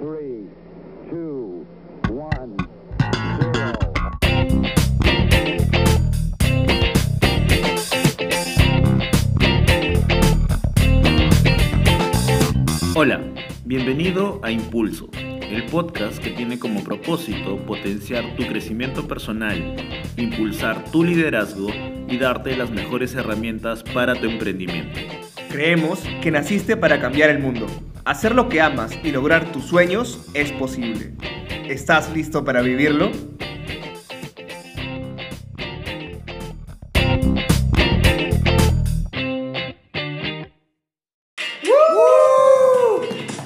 three, two, one, zero. Hola, bienvenido a Impulso, el podcast que tiene como propósito potenciar tu crecimiento personal, impulsar tu liderazgo y darte las mejores herramientas para tu emprendimiento. Creemos que naciste para cambiar el mundo. Hacer lo que amas y lograr tus sueños es posible. ¿Estás listo para vivirlo?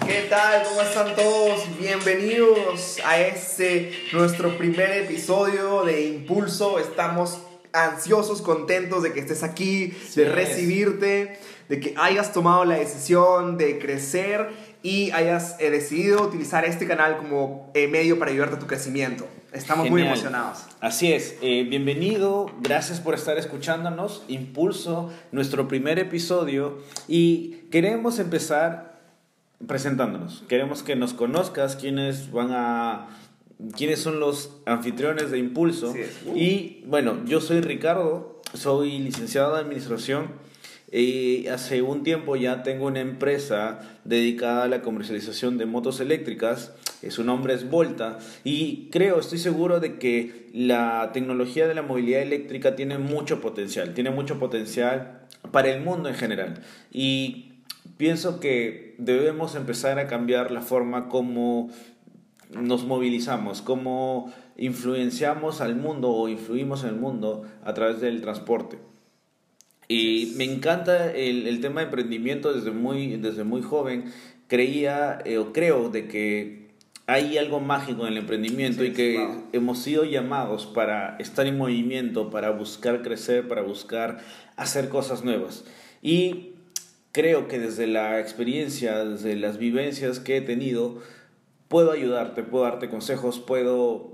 ¿Qué tal? ¿Cómo están todos? Bienvenidos a este nuestro primer episodio de Impulso. Estamos ansiosos, contentos de que estés aquí, de es. recibirte, de que hayas tomado la decisión de crecer y hayas eh, decidido utilizar este canal como eh, medio para ayudarte a tu crecimiento. Estamos muy emocionados. Así es, eh, bienvenido, gracias por estar escuchándonos, Impulso, nuestro primer episodio y queremos empezar presentándonos. Queremos que nos conozcas quiénes van a quiénes son los anfitriones de Impulso. Es. Uh. Y bueno, yo soy Ricardo, soy licenciado en administración y hace un tiempo ya tengo una empresa dedicada a la comercialización de motos eléctricas. Eh, Su nombre es Volta y creo, estoy seguro de que la tecnología de la movilidad eléctrica tiene mucho potencial, tiene mucho potencial para el mundo en general. Y pienso que debemos empezar a cambiar la forma como nos movilizamos, cómo influenciamos al mundo o influimos en el mundo a través del transporte. Y me encanta el, el tema de emprendimiento desde muy, desde muy joven. Creía eh, o creo de que hay algo mágico en el emprendimiento Sí, y que wow. hemos sido llamados para estar en movimiento, para buscar crecer, para buscar hacer cosas nuevas. Y creo que desde la experiencia, desde las vivencias que he tenido, puedo ayudarte, puedo darte consejos, puedo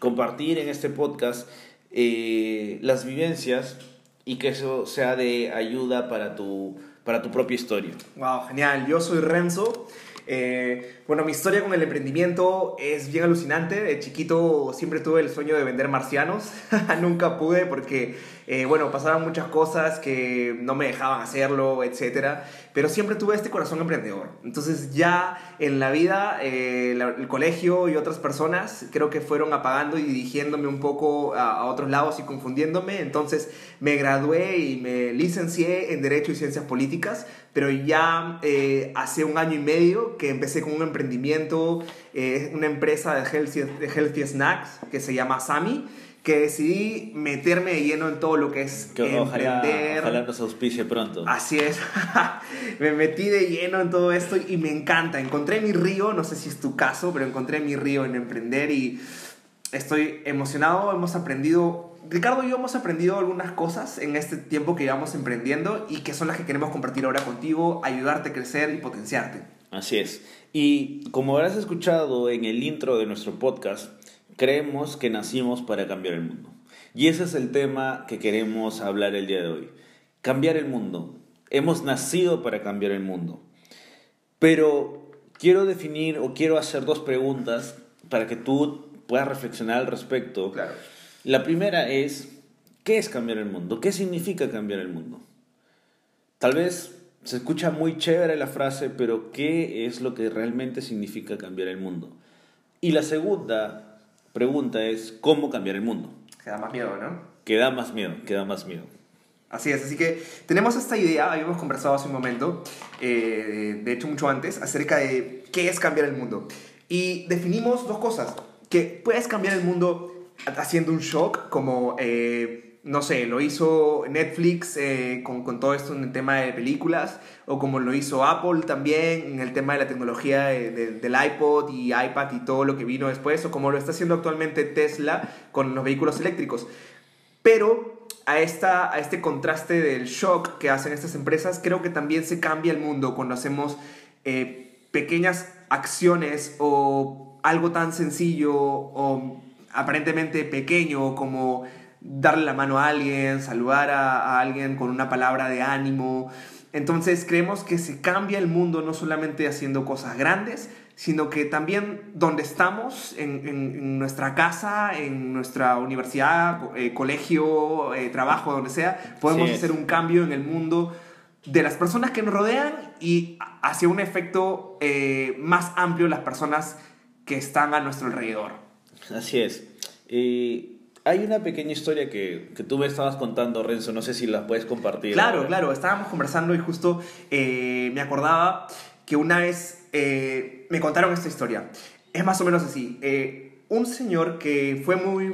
compartir en este podcast eh, las vivencias y que eso sea de ayuda para tu, para tu propia historia. Wow, genial. Yo soy Renzo. Eh, bueno, mi historia con el emprendimiento es bien alucinante. De chiquito siempre tuve el sueño de vender marcianos. Nunca pude porque, eh, bueno, pasaban muchas cosas que no me dejaban hacerlo, etc. Pero siempre tuve este corazón emprendedor. Entonces ya en la vida, eh, el colegio y otras personas creo que fueron apagando y dirigiéndome un poco a, a otros lados y confundiéndome. Entonces me gradué y me licencié en Derecho y Ciencias Políticas, pero ya eh, hace un año y medio que empecé con un emprendimiento, eh, una empresa de healthy, de healthy snacks que se llama Sami, que decidí meterme de lleno en todo lo que es Que ojalá, emprender. ojalá nos auspicie pronto. Así es. me metí de lleno en todo esto y me encanta. Encontré mi río, no sé si es tu caso, pero encontré mi río en emprender y estoy emocionado. Hemos aprendido, Ricardo y yo hemos aprendido algunas cosas en este tiempo que llevamos emprendiendo y que son las que queremos compartir ahora contigo, ayudarte a crecer y potenciarte. Así es. Y como habrás escuchado en el intro de nuestro podcast, creemos que nacimos para cambiar el mundo. Y ese es el tema que queremos hablar el día de hoy. Cambiar el mundo. Hemos nacido para cambiar el mundo. Pero quiero definir o quiero hacer dos preguntas para que tú puedas reflexionar al respecto. Claro. La primera es, ¿qué es cambiar el mundo? ¿Qué significa cambiar el mundo? Tal vez se escucha muy chévere la frase, pero ¿qué es lo que realmente significa cambiar el mundo? Y la segunda pregunta es, ¿cómo cambiar el mundo? Te da más miedo, ¿no? Que da más miedo, que da más miedo. Así es, así que tenemos esta idea, habíamos conversado hace un momento, eh, de hecho mucho antes, acerca de qué es cambiar el mundo. Y definimos dos cosas, que puedes cambiar el mundo haciendo un shock, como, eh, no sé, lo hizo Netflix eh, con, con todo esto en el tema de películas, o como lo hizo Apple también en el tema de la tecnología de- de- del iPod y iPad y todo lo que vino después, o como lo está haciendo actualmente Tesla con los vehículos eléctricos. Pero a, esta, a este contraste del shock que hacen estas empresas, creo que también se cambia el mundo cuando hacemos eh, pequeñas acciones o algo tan sencillo o aparentemente pequeño como darle la mano a alguien, saludar a, a alguien con una palabra de ánimo. Entonces creemos que se cambia el mundo no solamente haciendo cosas grandes, sino que también donde estamos, en, en- en nuestra casa, en nuestra universidad, eh, colegio, eh, trabajo, donde sea, podemos Sí hacer un cambio en el mundo de las personas que nos rodean y hacia un efecto eh, más amplio las personas que están a nuestro alrededor. Así es. Hay una pequeña historia que, que tú me estabas contando, Renzo, no sé si la puedes compartir. Claro, claro, estábamos conversando y justo eh, me acordaba que una vez eh, me contaron esta historia. Es más o menos así. Eh, un señor que fue muy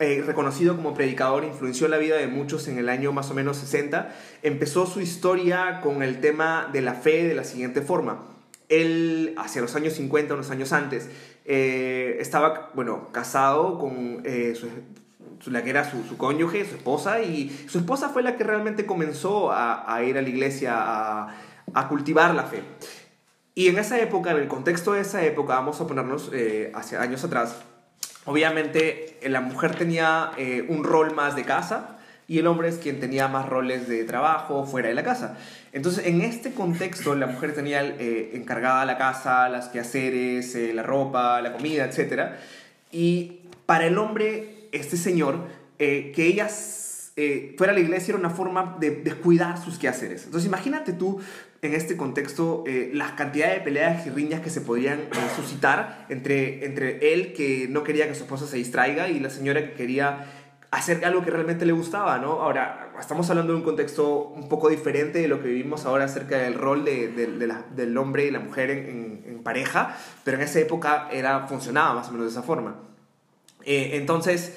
eh, reconocido como predicador, influenció la vida de muchos en el año más o menos 60, empezó su historia con el tema de la fe de la siguiente forma. Él, hacia los años 50, unos años antes, eh, estaba, bueno, casado con eh, su, su- la que era su, su cónyuge, su esposa, y su esposa fue la que realmente comenzó a, a ir a la iglesia a, a cultivar la fe. Y en esa época, en el contexto de esa época, vamos a ponernos eh, hacia años atrás, obviamente la mujer tenía un rol más de casa y el hombre es quien tenía más roles de trabajo fuera de la casa. Entonces, en este contexto, la mujer tenía eh, encargada la casa, las quehaceres, eh, la ropa, la comida, etc. Y para el hombre, este señor, eh, que ella fuera a la iglesia era una forma de descuidar sus quehaceres. Entonces, imagínate tú en este contexto las cantidades de peleas y riñas que se podían eh, suscitar entre, entre él, que no quería que su esposa se distraiga, y la señora que quería hacer algo que realmente le gustaba, ¿no? Ahora, estamos hablando de un contexto un poco diferente de lo que vivimos ahora acerca del rol de, del hombre y la mujer en, pareja, pero en esa época era, funcionaba más o menos de esa forma. Eh, entonces,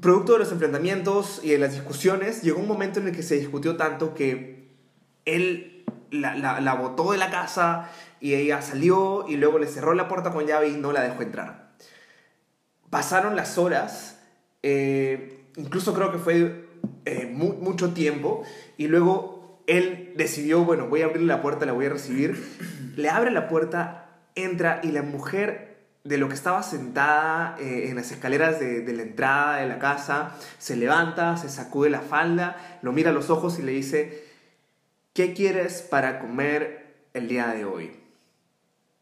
producto de los enfrentamientos y de las discusiones, llegó un momento en el que se discutió tanto que él la, la botó de la casa y ella salió y luego le cerró la puerta con llave y no la dejó entrar. Pasaron las horas, eh, incluso creo que fue eh, mu- mucho tiempo, y luego él decidió, bueno, voy a abrirle la puerta, la voy a recibir. Le abre la puerta, entra y la mujer de lo que estaba sentada eh, en las escaleras de, de la entrada de la casa, se levanta, se sacude la falda, lo mira a los ojos y le dice, ¿qué quieres para comer el día de hoy?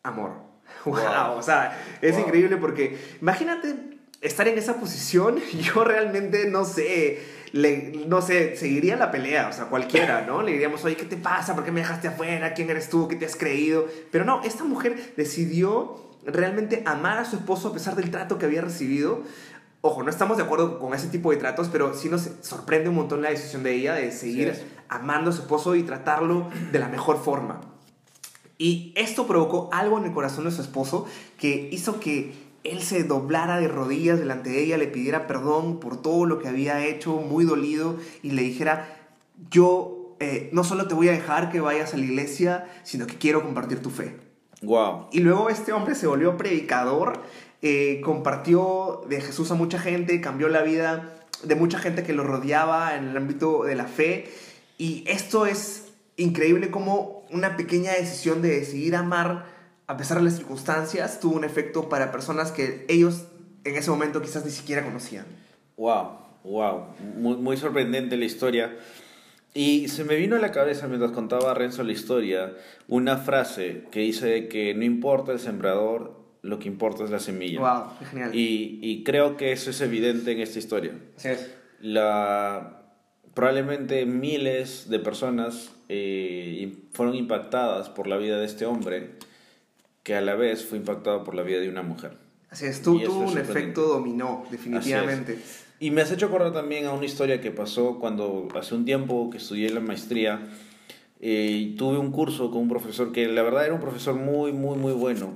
Amor. Wow, Wow. o sea, es Wow. increíble porque imagínate estar en esa posición, yo realmente no sé, le, no sé, seguiría la pelea, o sea, cualquiera, ¿no? Le diríamos, oye, ¿qué te pasa? ¿Por qué me dejaste afuera? ¿Quién eres tú? ¿Qué te has creído? Pero no, esta mujer decidió realmente amar a su esposo a pesar del trato que había recibido. Ojo, no estamos de acuerdo con ese tipo de tratos, pero sí nos sorprende un montón la decisión de ella de seguir amando a su esposo y tratarlo de la mejor forma. Y esto provocó algo en el corazón de su esposo que hizo que él se doblara de rodillas delante de ella, le pidiera perdón por todo lo que había hecho, muy dolido, y le dijera, yo eh, no solo te voy a dejar que vayas a la iglesia, sino que quiero compartir tu fe. Wow. Y luego este hombre se volvió predicador, eh, compartió de Jesús a mucha gente, cambió la vida de mucha gente que lo rodeaba en el ámbito de la fe. Y esto es increíble como una pequeña decisión de decidir amar a pesar de las circunstancias tuvo un efecto para personas que ellos en ese momento quizás ni siquiera conocían. Wow, wow. Muy, muy sorprendente la historia. Y se me vino a la cabeza mientras contaba Renzo la historia una frase que dice que no importa el sembrador, lo que importa es la semilla. Wow, qué genial. Y, y creo que eso es evidente en esta historia. Así es. La, probablemente miles de personas eh, fueron impactadas por la vida de este hombre, que a la vez fue impactado por la vida de una mujer. Así es, tú, tuvo un efecto dominó, definitivamente. Y me has hecho acordar también a una historia que pasó cuando hace un tiempo que estudié la maestría eh, y tuve un curso con un profesor que la verdad era un profesor muy, muy, muy bueno.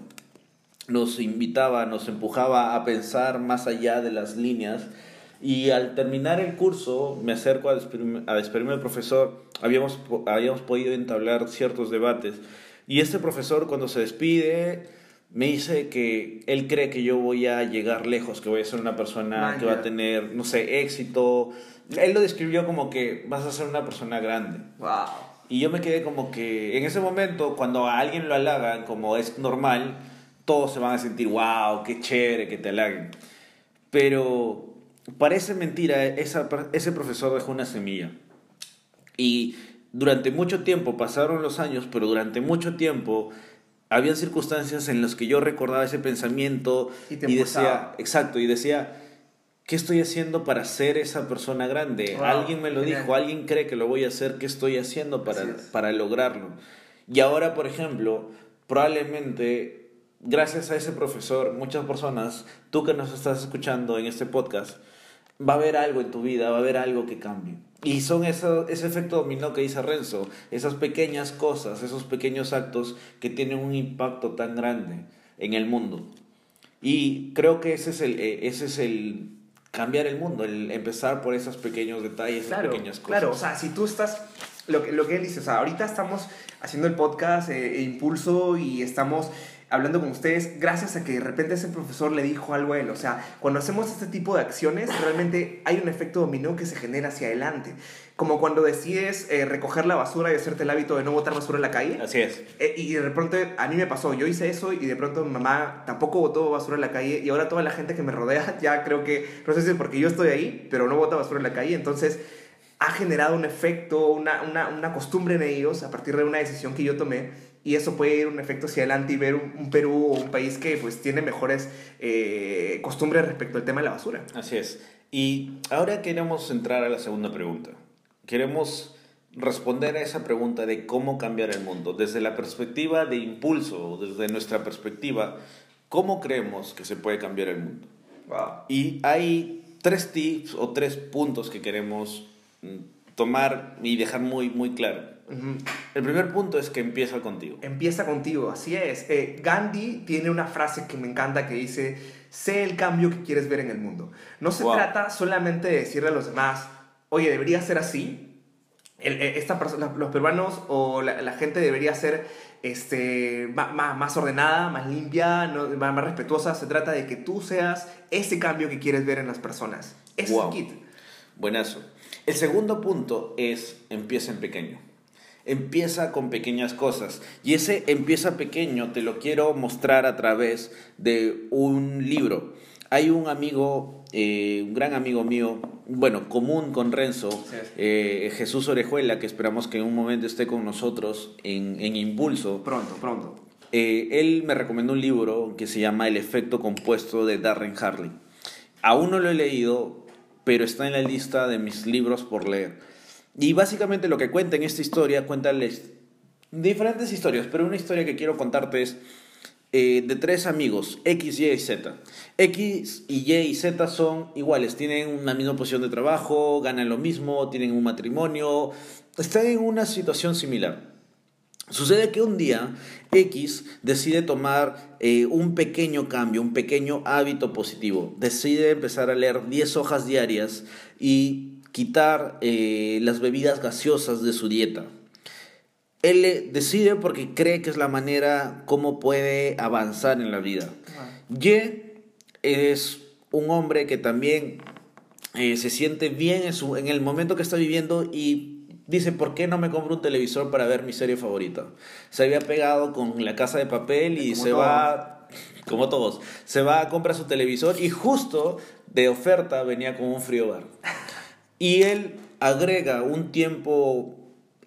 Nos invitaba, nos empujaba a pensar más allá de las líneas y al terminar el curso me acerco a despedirme, a despedirme del profesor, habíamos, habíamos podido entablar ciertos debates y este profesor cuando se despide me dice que él cree que yo voy a llegar lejos, que voy a ser una persona que va a tener, no sé, éxito. Él lo describió como que vas a ser una persona grande. Wow. Y yo me quedé como que en ese momento, cuando a alguien lo halagan, como es normal, todos se van a sentir, wow, qué chévere que te halaguen. Pero parece mentira, esa, ese profesor dejó una semilla. Y durante mucho tiempo, pasaron los años, pero durante mucho tiempo, habían circunstancias en las que yo recordaba ese pensamiento Y decía, exacto, y decía, ¿qué estoy haciendo para ser esa persona grande? Wow, alguien me lo genial. dijo, alguien cree que lo voy a hacer, ¿qué estoy haciendo para, para lograrlo? Y ahora, por ejemplo, probablemente, gracias a ese profesor, muchas personas, tú que nos estás escuchando en este podcast, va a haber algo en tu vida, va a haber algo que cambie. Y son eso, ese efecto dominó que dice Renzo, esas pequeñas cosas, esos pequeños actos que tienen un impacto tan grande en el mundo. Y creo que ese es el, eh, ese es el cambiar el mundo, el empezar por esos pequeños detalles, esas Claro, pequeñas cosas. claro, o sea, si tú estás, lo que, lo que él dice, o sea, ahorita estamos haciendo el podcast eh, e Impulso y estamos hablando con ustedes gracias a que de repente ese profesor le dijo algo a él, o sea, cuando hacemos este tipo de acciones, realmente hay un efecto dominó que se genera hacia adelante, como cuando decides eh, recoger la basura y hacerte el hábito de no botar basura en la calle. Así es. Eh, y de repente a mí me pasó, yo hice eso y de pronto mi mamá tampoco botó basura en la calle y ahora toda la gente que me rodea ya creo que, no sé si es porque yo estoy ahí, pero no bota basura en la calle, entonces ha generado un efecto, una, una, una costumbre en ellos a partir de una decisión que yo tomé y eso puede ir un efecto hacia adelante y ver un, un Perú o un país que pues tiene mejores eh, costumbres respecto al tema de la basura. Así es. Y ahora queremos entrar a la segunda pregunta. Queremos responder a esa pregunta de cómo cambiar el mundo. Desde la perspectiva de impulso, desde nuestra perspectiva, ¿cómo creemos que se puede cambiar el mundo? Wow. Y hay tres tips o tres puntos que queremos tomar y dejar muy, muy claro. El primer punto es que empieza contigo. Empieza contigo, así es. Eh, Gandhi tiene una frase que me encanta que dice, sé el cambio que quieres ver en el mundo. No se Wow. trata solamente de decirle a los demás, oye, debería ser así. El- eh, esta persona, los peruanos o la, la gente debería ser este, ma- más, ordenada, más limpia, no- más, más respetuosa. Se trata de que tú seas ese cambio que quieres ver en las personas. Ese Wow. es el kit. Buenazo. El segundo punto es empieza en pequeño. Empieza con pequeñas cosas. Y ese empieza pequeño te lo quiero mostrar a través de un libro. Hay un amigo, eh, un gran amigo mío, bueno, común con Renzo, eh, Jesús Orejuela, que esperamos que en un momento esté con nosotros en, en Impulso. Pronto, pronto. Eh, él me recomendó un libro que se llama El efecto compuesto de Darren Harley. Aún no lo he leído, pero está en la lista de mis libros por leer. Y básicamente lo que cuenta en esta historia, cuenta diferentes historias, pero una historia que quiero contarte es eh, de tres amigos, X, Y y Z. X y Y y Z son iguales, tienen una misma posición de trabajo, ganan lo mismo, tienen un matrimonio, están en una situación similar. Sucede que un día X decide tomar eh, un pequeño cambio, un pequeño hábito positivo. Decide empezar a leer 10 hojas diarias y quitar eh, las bebidas gaseosas de su dieta. Él decide porque cree que es la manera como puede avanzar en la vida. Y es un hombre que también eh, se siente bien en, su, en el momento que está viviendo y dice, ¿por qué no me compro un televisor para ver mi serie favorita? Se había pegado con la casa de papel y Como se todos. va, como todos, se va a comprar su televisor y justo de oferta venía con un frío bar. Y él agrega un tiempo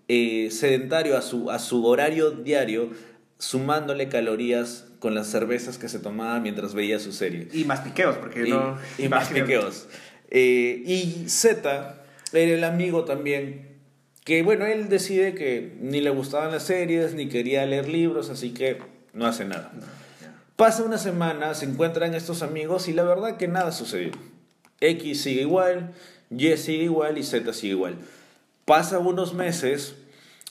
eh, sedentario a su, a su horario diario, sumándole calorías con las cervezas que se tomaba mientras veía su serie. Y más piqueos, porque Y, no... y más piqueos. Eh, y Z era el amigo también, que bueno, él decide que ni le gustaban las series, ni quería leer libros, así que no hace nada. Pasa una semana, se encuentran estos amigos y la verdad que nada sucedió. X sigue igual, Y sigue igual y Z sigue igual. Pasa unos meses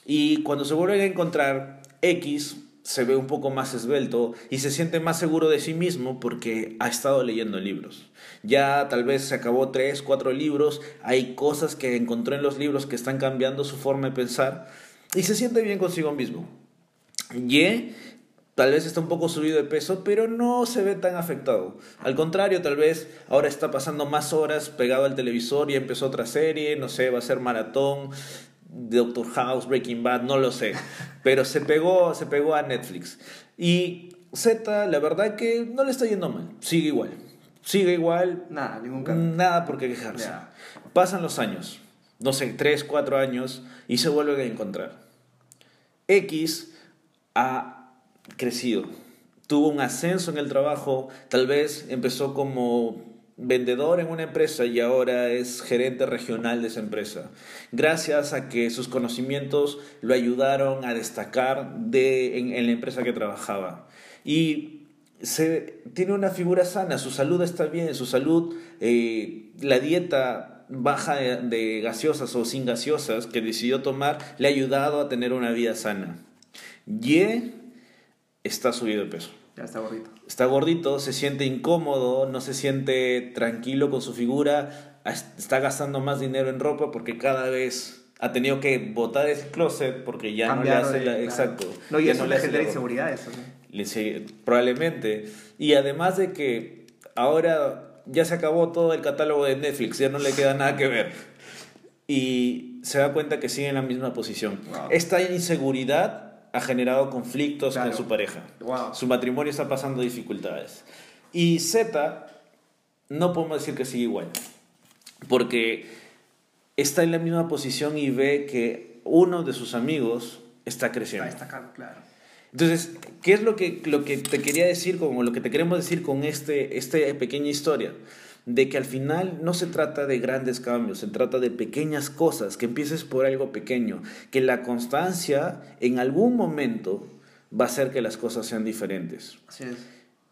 y cuando se vuelven a encontrar, X se ve un poco más esbelto y se siente más seguro de sí mismo porque ha estado leyendo libros. Ya tal vez se acabó tres, cuatro libros, hay cosas que encontró en los libros que están cambiando su forma de pensar y se siente bien consigo mismo. Y tal vez está un poco subido de peso, pero no se ve tan afectado. Al contrario, tal vez ahora está pasando más horas pegado al televisor y empezó otra serie, no sé, va a ser maratón, Doctor House, Breaking Bad, no lo sé. Pero se pegó, se pegó a Netflix. Y Z, la verdad que no le está yendo mal, sigue igual. Sigue igual, Nada, ningún cambio. nada por qué quejarse. Pasan los años, no sé, 3, 4 años, y se vuelven a encontrar. X ha crecido. Tuvo un ascenso en el trabajo, tal vez empezó como vendedor en una empresa y ahora es gerente regional de esa empresa. Gracias a que sus conocimientos lo ayudaron a destacar de, en, en la empresa que trabajaba. Y se, tiene una figura sana, su salud está bien, su salud, eh, la dieta baja de, de gaseosas o sin gaseosas que decidió tomar le ha ayudado a tener una vida sana. Y está subido de peso. Ya está gordito. Está gordito, se siente incómodo, no se siente tranquilo con su figura, está gastando más dinero en ropa porque cada vez ha tenido que botar ese closet porque ya no le hace de- la, claro. exacto. No, y ya eso no le hace genera la- inseguridad, eso. sigue- probablemente. Y además de que ahora ya se acabó todo el catálogo de Netflix, ya no le queda nada que ver. Y se da cuenta que sigue en la misma posición. Wow. Esta inseguridad ha generado conflictos Claro. con su pareja. Wow. Su matrimonio está pasando dificultades. Y Z, no podemos decir que sigue igual. Porque está en la misma posición y ve que uno de sus amigos está creciendo. Está destacando, claro. Entonces, ¿qué es lo que, lo que te quería decir, como lo que te queremos decir con este, esta pequeña historia? De que al final no se trata de grandes cambios, se trata de pequeñas cosas, que empieces por algo pequeño, que la constancia en algún momento va a hacer que las cosas sean diferentes. Así es.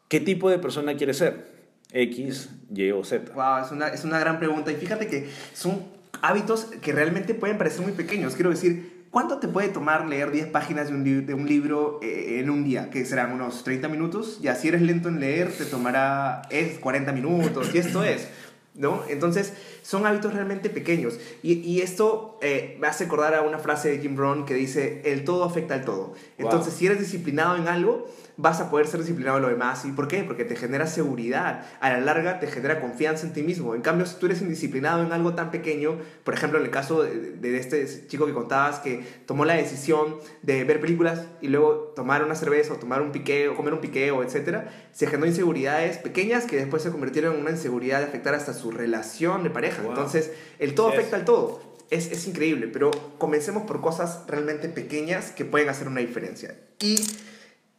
¿Qué tipo de persona quieres ser? X, Y o Z. Wow, es una, es una gran pregunta. Y fíjate que son hábitos que realmente pueden parecer muy pequeños. Quiero decir, ¿cuánto te puede tomar leer 10 páginas de un, li- de un libro eh, en un día? Que serán unos 30 minutos. Ya si eres lento en leer, te tomará es 40 minutos. Y esto es. ¿No? Entonces, son hábitos realmente pequeños. Y, y esto eh, me hace acordar a una frase de Jim Brown que dice, el todo afecta al todo. Entonces, si eres disciplinado en algo, vas a poder ser disciplinado en lo demás. ¿Y por qué? Porque te genera seguridad. A la larga te genera confianza en ti mismo. En cambio, si tú eres indisciplinado en algo tan pequeño, por ejemplo, en el caso de, de este chico que contabas que tomó la decisión de ver películas y luego tomar una cerveza o tomar un piqué o comer un piqué o etcétera, se generó inseguridades pequeñas que después se convirtieron en una inseguridad de afectar hasta su relación de pareja. Wow. Entonces, el todo Yes. afecta al todo. Es, es increíble, pero comencemos por cosas realmente pequeñas que pueden hacer una diferencia. Y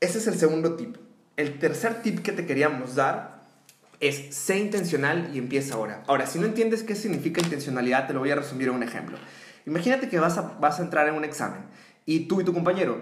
ese es el segundo tip. El tercer tip que te queríamos dar es sé intencional y empieza ahora. Ahora, si no entiendes qué significa intencionalidad, te lo voy a resumir en un ejemplo. Imagínate que vas a, vas a entrar en un examen y tú y tu compañero,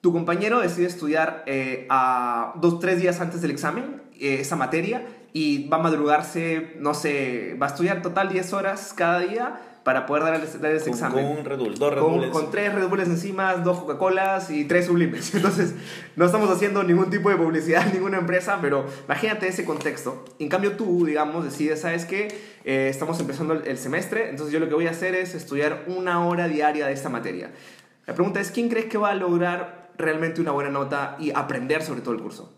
tu compañero decide estudiar eh, a dos, tres días antes del examen eh, esa materia y va a madrugarse, no sé, va a estudiar total 10 horas cada día para poder dar, el- dar ese Con, examen con un Red Bull, dos Red con, Bulls. con tres Red Bulls encima, dos Coca-Colas y tres sublimes. Entonces, no estamos haciendo ningún tipo de publicidad ninguna empresa, pero imagínate ese contexto. En cambio, tú, digamos, decides, ¿sabes qué? Eh, estamos empezando el semestre, entonces yo lo que voy a hacer es estudiar una hora diaria de esta materia. La pregunta es, ¿quién crees que va a lograr realmente una buena nota y aprender sobre todo el curso?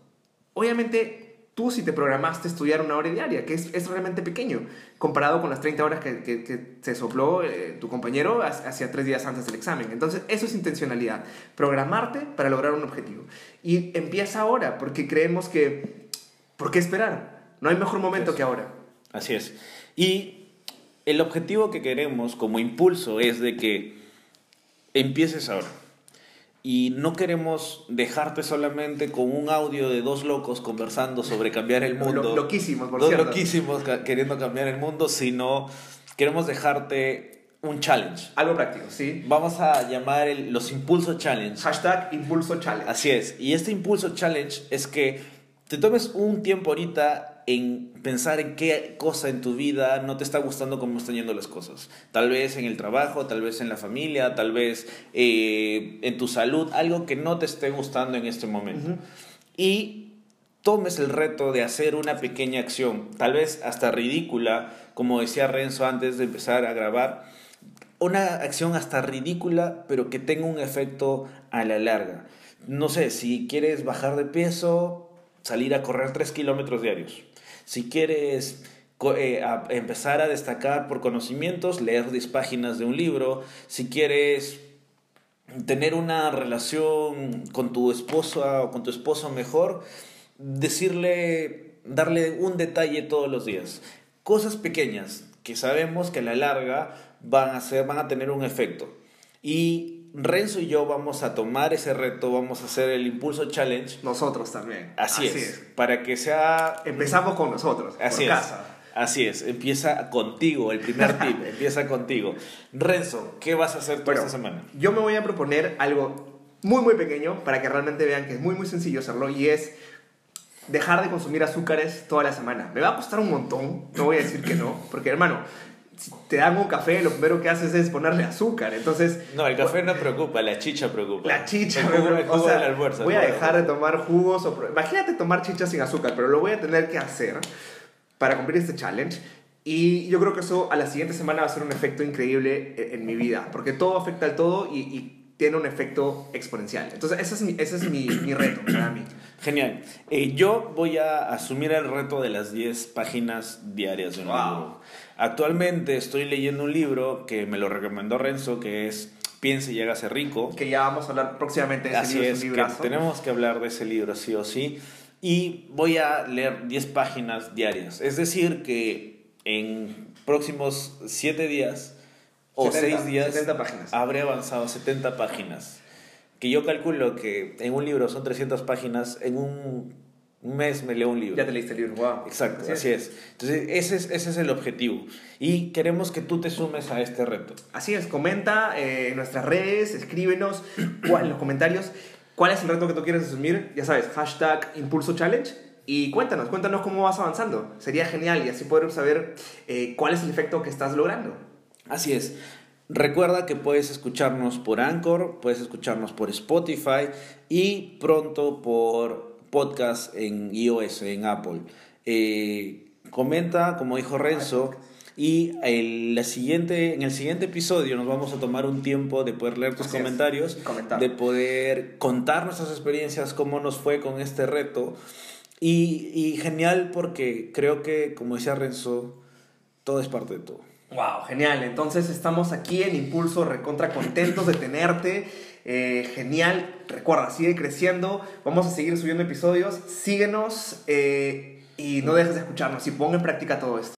Obviamente, tú si te programaste estudiar una hora diaria, que es, es realmente pequeño, comparado con las 30 horas que, que- que se sopló eh, tu compañero ha- hacia tres días antes del examen. Entonces, eso es intencionalidad, programarte para lograr un objetivo. Y empieza ahora, porque creemos que, ¿por qué esperar? No hay mejor momento que ahora. Así es. Y el objetivo que queremos como impulso es de que empieces ahora. Y no queremos dejarte solamente con un audio de dos locos conversando sobre cambiar el mundo. Lo- loquísimos, por dos cierto. loquísimos queriendo cambiar el mundo, sino queremos dejarte un challenge. Algo práctico, ¿sí? Vamos a llamar el- los Impulso Challenge. Hashtag Impulso Challenge. Así es. Y este impulso challenge es que te tomes un tiempo ahorita en pensar en qué cosa en tu vida no te está gustando cómo están yendo las cosas. Tal vez en el trabajo, tal vez en la familia, tal vez eh, en tu salud, algo que no te esté gustando en este momento. Y tomes el reto de hacer una pequeña acción, tal vez hasta ridícula, como decía Renzo antes de empezar a grabar, una acción hasta ridícula, pero que tenga un efecto a la larga. No sé, si quieres bajar de peso, salir a correr 3 kilómetros diarios. Si quieres eh, empezar a destacar por conocimientos, leer 10 páginas de un libro. Si quieres tener una relación con tu esposa o con tu esposo mejor, decirle, darle un detalle todos los días. Cosas pequeñas que sabemos que a la larga van a, ser, van a tener un efecto. Y Renzo y yo vamos a tomar ese reto, vamos a hacer el Impulso Challenge. Nosotros también. Así, es, Para que sea... Empezamos con nosotros, Así por es. casa. Así es, empieza contigo, el primer tip, empieza contigo. Renzo, ¿qué vas a hacer tú Bueno, esta semana? Yo me voy a proponer algo muy, muy pequeño para que realmente vean que es muy, muy sencillo hacerlo y es dejar de consumir azúcares toda la semana. Me va a costar un montón, no voy a decir que no, porque hermano, te dan un café, lo primero que haces es ponerle azúcar. Entonces, No, el café no preocupa, la chicha preocupa. la chicha, me preocupa. o sea, almuerzo. voy a dejar de tomar jugos. O, imagínate tomar chicha sin azúcar, pero lo voy a tener que hacer para cumplir este challenge. Y yo creo que eso a la siguiente semana va a ser un efecto increíble en, en mi vida, porque todo afecta al todo y, y tiene un efecto exponencial. Entonces, ese es mi, ese es mi, mi reto para mí. Genial. Eh, yo voy a asumir el reto de las 10 páginas diarias de un Wow. libro. Actualmente estoy leyendo un libro que me lo recomendó Renzo, que es Piense y hágase rico. Que ya vamos a hablar próximamente de ese Así libro, es, un que tenemos que hablar de ese libro sí o sí. Y voy a leer 10 páginas diarias. Es decir, que en próximos 7 días o 70, 6 días 70 páginas. habré avanzado 70 páginas. Que yo calculo que en un libro son 300 páginas, en un mes me leo un libro. Ya te leíste el libro, wow. Exacto, así, es. Entonces, ese es, ese es el objetivo. Y queremos que tú te sumes a este reto. Así es, comenta eh, en nuestras redes, escríbenos cuál- en los comentarios cuál es el reto que tú quieres asumir. Ya sabes, hashtag Impulso Challenge. Y cuéntanos, cuéntanos cómo vas avanzando. Sería genial y así poder saber eh, cuál es el efecto que estás logrando. Así es. Recuerda que puedes escucharnos por Anchor, puedes escucharnos por Spotify y pronto por podcast en iOS, en Apple. Eh, comenta, como dijo Renzo, y el, la siguiente, en el siguiente episodio nos vamos a tomar un tiempo de poder leer tus Así comentarios, de poder contar nuestras experiencias, cómo nos fue con este reto. Y, y genial porque creo que, como decía Renzo, todo es parte de todo. Wow, genial. Entonces estamos aquí en Impulso, recontra contentos de tenerte. Eh, genial. Recuerda, sigue creciendo. Vamos a seguir subiendo episodios. Síguenos eh, y no dejes de escucharnos y pon en práctica todo esto.